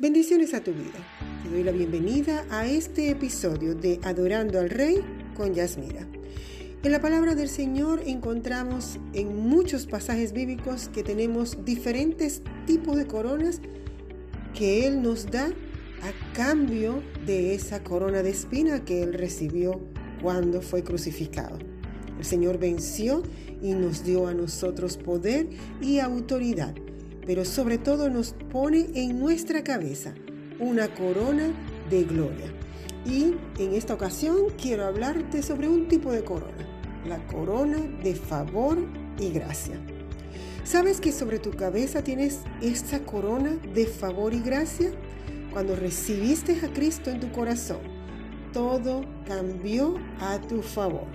Bendiciones a tu vida. Te doy la bienvenida a este episodio de Adorando al Rey con Yasmira. En la palabra del Señor encontramos en muchos pasajes bíblicos que tenemos diferentes tipos de coronas que Él nos da a cambio de esa corona de espina que Él recibió cuando fue crucificado. El Señor venció y nos dio a nosotros poder y autoridad pero sobre todo nos pone en nuestra cabeza una corona de gloria. Y en esta ocasión quiero hablarte sobre un tipo de corona, la corona de favor y gracia. ¿Sabes que sobre tu cabeza tienes esta corona de favor y gracia? Cuando recibiste a Cristo en tu corazón, todo cambió a tu favor.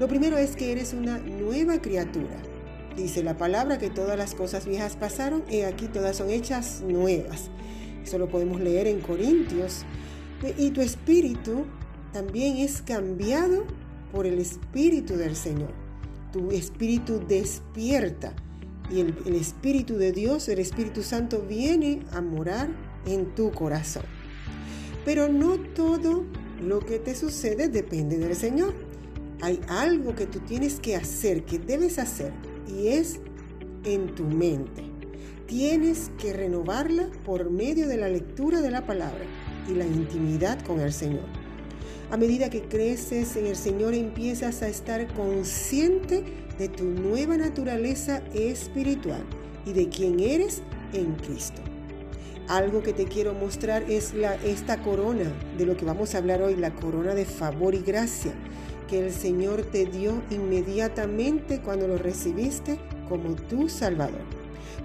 Lo primero es que eres una nueva criatura Dice la palabra que todas las cosas viejas pasaron y aquí todas son hechas nuevas. Eso lo podemos leer en Corintios. Y tu espíritu también es cambiado por el espíritu del Señor. Tu espíritu despierta y el, el espíritu de Dios, el Espíritu Santo, viene a morar en tu corazón. Pero no todo lo que te sucede depende del Señor. Hay algo que tú tienes que hacer, que debes hacer y es en tu mente. Tienes que renovarla por medio de la lectura de la palabra y la intimidad con el Señor. A medida que creces en el Señor empiezas a estar consciente de tu nueva naturaleza espiritual y de quién eres en Cristo. Algo que te quiero mostrar es la, esta corona de lo que vamos a hablar hoy, la corona de favor y gracia que el Señor te dio inmediatamente cuando lo recibiste como tu Salvador.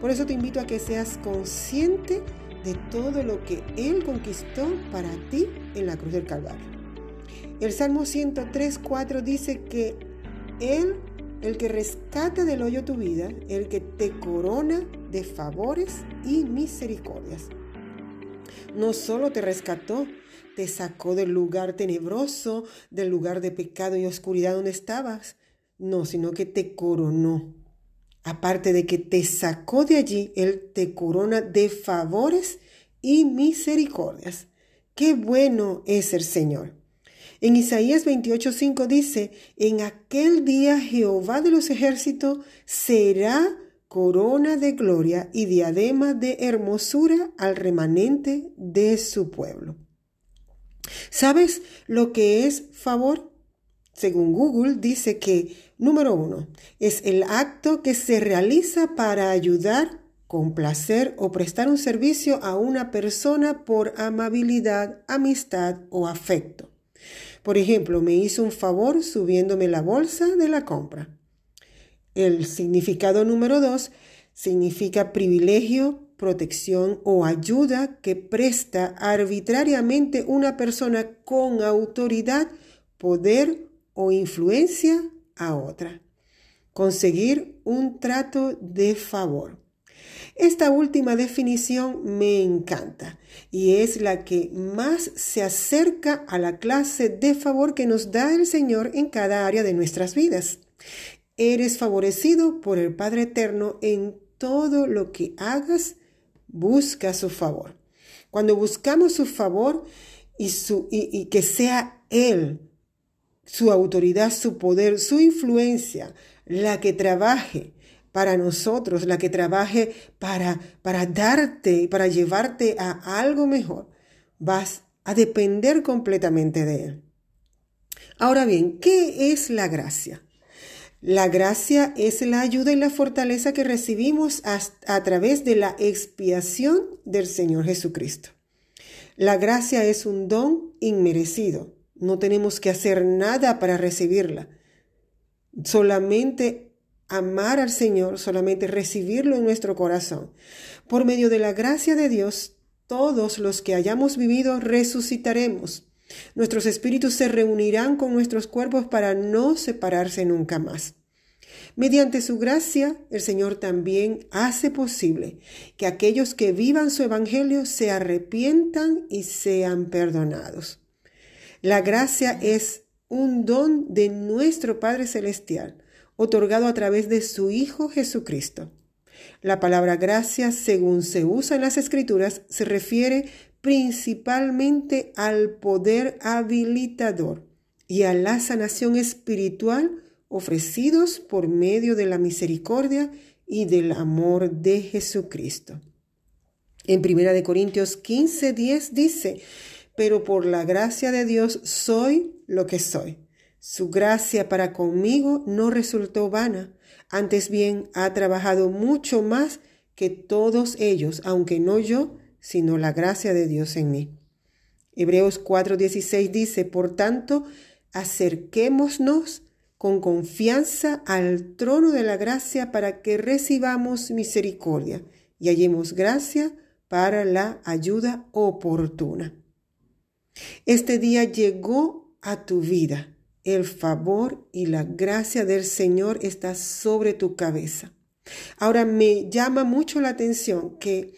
Por eso te invito a que seas consciente de todo lo que Él conquistó para ti en la cruz del Calvario. El Salmo 103, 4 dice que Él, el que rescata del hoyo tu vida, el que te corona de favores y misericordias. No solo te rescató, te sacó del lugar tenebroso, del lugar de pecado y oscuridad donde estabas. No, sino que te coronó. Aparte de que te sacó de allí, Él te corona de favores y misericordias. Qué bueno es el Señor. En Isaías 28:5 dice, en aquel día Jehová de los ejércitos será corona de gloria y diadema de hermosura al remanente de su pueblo. ¿Sabes lo que es favor? Según Google dice que, número uno, es el acto que se realiza para ayudar, complacer o prestar un servicio a una persona por amabilidad, amistad o afecto. Por ejemplo, me hizo un favor subiéndome la bolsa de la compra. El significado número dos significa privilegio, protección o ayuda que presta arbitrariamente una persona con autoridad, poder o influencia a otra. Conseguir un trato de favor. Esta última definición me encanta y es la que más se acerca a la clase de favor que nos da el Señor en cada área de nuestras vidas. Eres favorecido por el Padre Eterno en todo lo que hagas busca su favor. Cuando buscamos su favor y, su, y, que sea Él, su autoridad, su poder, su influencia, la que trabaje para nosotros, la que trabaje para, para darte, para llevarte a algo mejor, vas a depender completamente de Él. Ahora bien, ¿qué es la gracia? La gracia es la ayuda y la fortaleza que recibimos a, través de la expiación del Señor Jesucristo. La gracia es un don inmerecido. No tenemos que hacer nada para recibirla. Solamente amar al Señor, solamente recibirlo en nuestro corazón. Por medio de la gracia de Dios, todos los que hayamos vivido resucitaremos Nuestros espíritus se reunirán con nuestros cuerpos para no separarse nunca más. Mediante su gracia, el Señor también hace posible que aquellos que vivan su evangelio se arrepientan y sean perdonados. La gracia es un don de nuestro Padre Celestial, otorgado a través de su Hijo Jesucristo. La palabra gracia, según se usa en las escrituras, se refiere principalmente al poder habilitador y a la sanación espiritual ofrecidos por medio de la misericordia y del amor de Jesucristo. En 1 Corintios 15, 10 dice, pero por la gracia de Dios soy lo que soy. Su gracia para conmigo no resultó vana, antes bien ha trabajado mucho más que todos ellos, aunque no yo, sino la gracia de Dios en mí. Hebreos 4:16 dice, por tanto, acerquémonos con confianza al trono de la gracia para que recibamos misericordia y hallemos gracia para la ayuda oportuna. Este día llegó a tu vida. El favor y la gracia del Señor está sobre tu cabeza. Ahora me llama mucho la atención que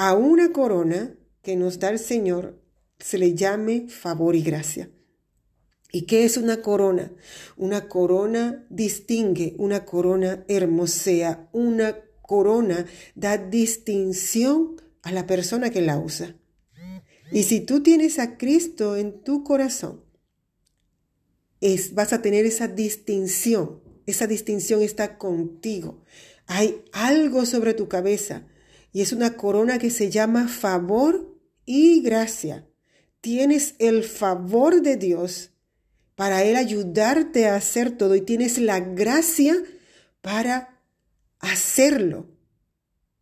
a una corona que nos da el Señor se le llame favor y gracia. ¿Y qué es una corona? Una corona distingue, una corona hermosea, una corona da distinción a la persona que la usa. Y si tú tienes a Cristo en tu corazón, es, vas a tener esa distinción. Esa distinción está contigo. Hay algo sobre tu cabeza y es una corona que se llama favor y gracia. Tienes el favor de Dios para Él ayudarte a hacer todo y tienes la gracia para hacerlo,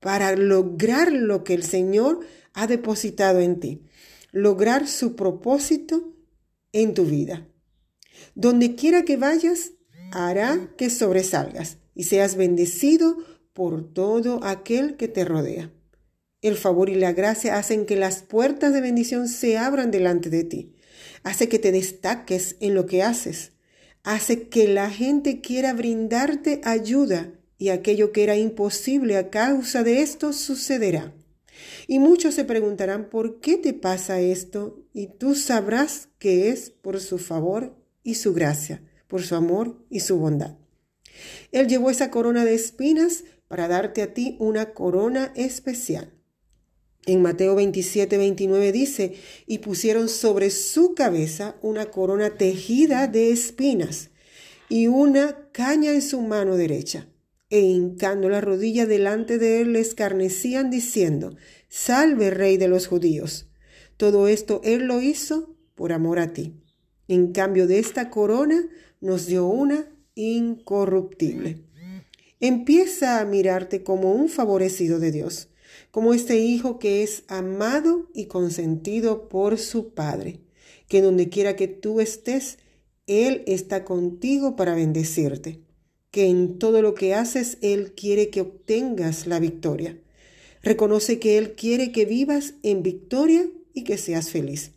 para lograr lo que el Señor ha depositado en ti, lograr su propósito en tu vida. Donde quiera que vayas, hará que sobresalgas y seas bendecido por todo aquel que te rodea. El favor y la gracia hacen que las puertas de bendición se abran delante de ti hace que te destaques en lo que haces, hace que la gente quiera brindarte ayuda y aquello que era imposible a causa de esto sucederá. Y muchos se preguntarán por qué te pasa esto y tú sabrás que es por su favor y su gracia, por su amor y su bondad. Él llevó esa corona de espinas para darte a ti una corona especial. En Mateo 27, 29 dice, y pusieron sobre su cabeza una corona tejida de espinas y una caña en su mano derecha. E hincando la rodilla delante de él, le escarnecían diciendo, Salve, rey de los judíos. Todo esto él lo hizo por amor a ti. En cambio de esta corona, nos dio una incorruptible. Empieza a mirarte como un favorecido de Dios como este hijo que es amado y consentido por su Padre, que donde quiera que tú estés, Él está contigo para bendecirte, que en todo lo que haces Él quiere que obtengas la victoria. Reconoce que Él quiere que vivas en victoria y que seas feliz.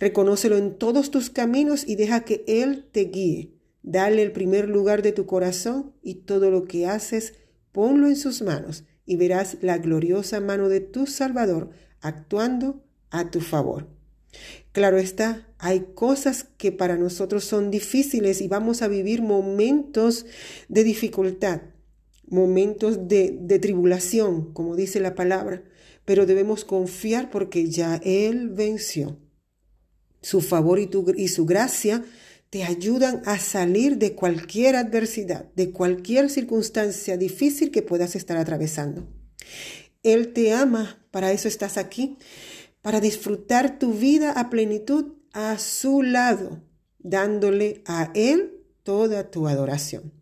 Reconócelo en todos tus caminos y deja que Él te guíe. Dale el primer lugar de tu corazón y todo lo que haces, ponlo en sus manos y verás la gloriosa mano de tu Salvador actuando a tu favor. Claro está, hay cosas que para nosotros son difíciles y vamos a vivir momentos de dificultad, momentos de, tribulación, como dice la palabra, pero debemos confiar porque ya Él venció. Su favor y su gracia te ayudan a salir de cualquier adversidad, de cualquier circunstancia difícil que puedas estar atravesando. Él te ama, para eso estás aquí, para disfrutar tu vida a plenitud a su lado, dándole a Él toda tu adoración.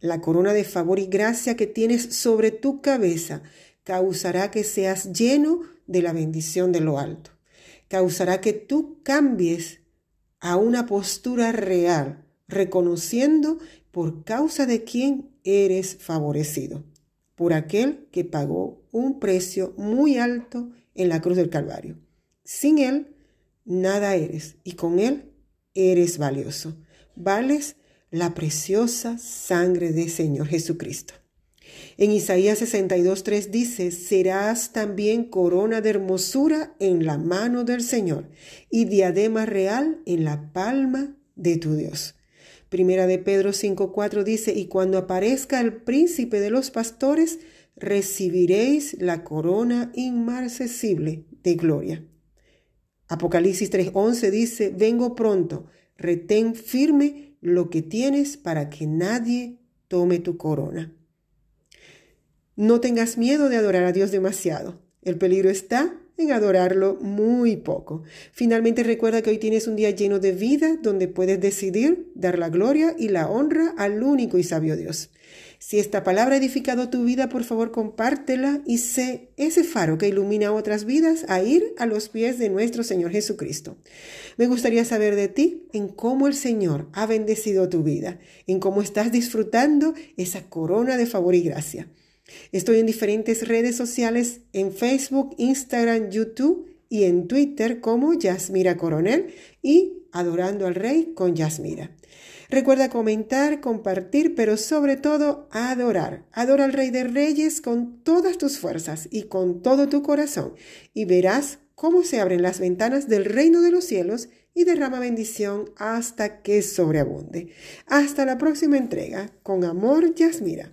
La corona de favor y gracia que tienes sobre tu cabeza causará que seas lleno de la bendición de lo alto. Causará que tú cambies a una postura real, reconociendo por causa de quién eres favorecido, por aquel que pagó un precio muy alto en la cruz del Calvario. Sin Él, nada eres y con Él eres valioso. Vales la preciosa sangre del Señor Jesucristo. En Isaías 62.3 dice, serás también corona de hermosura en la mano del Señor y diadema real en la palma de tu Dios. Primera de Pedro 5.4 dice, y cuando aparezca el príncipe de los pastores, recibiréis la corona inmarcesible de gloria. Apocalipsis 3:11 dice, vengo pronto, retén firme lo que tienes para que nadie tome tu corona. No tengas miedo de adorar a Dios demasiado. El peligro está en adorarlo muy poco. Finalmente recuerda que hoy tienes un día lleno de vida donde puedes decidir dar la gloria y la honra al único y sabio Dios. Si esta palabra ha edificado tu vida, por favor compártela y sé ese faro que ilumina otras vidas a ir a los pies de nuestro Señor Jesucristo. Me gustaría saber de ti en cómo el Señor ha bendecido tu vida, en cómo estás disfrutando esa corona de favor y gracia. Estoy en diferentes redes sociales, en Facebook, Instagram, YouTube y en Twitter como Yasmira Coronel y Adorando al Rey con Yasmira. Recuerda comentar, compartir, pero sobre todo adorar. Adora al Rey de Reyes con todas tus fuerzas y con todo tu corazón y verás cómo se abren las ventanas del reino de los cielos y derrama bendición hasta que sobreabunde. Hasta la próxima entrega. Con amor, Yasmira.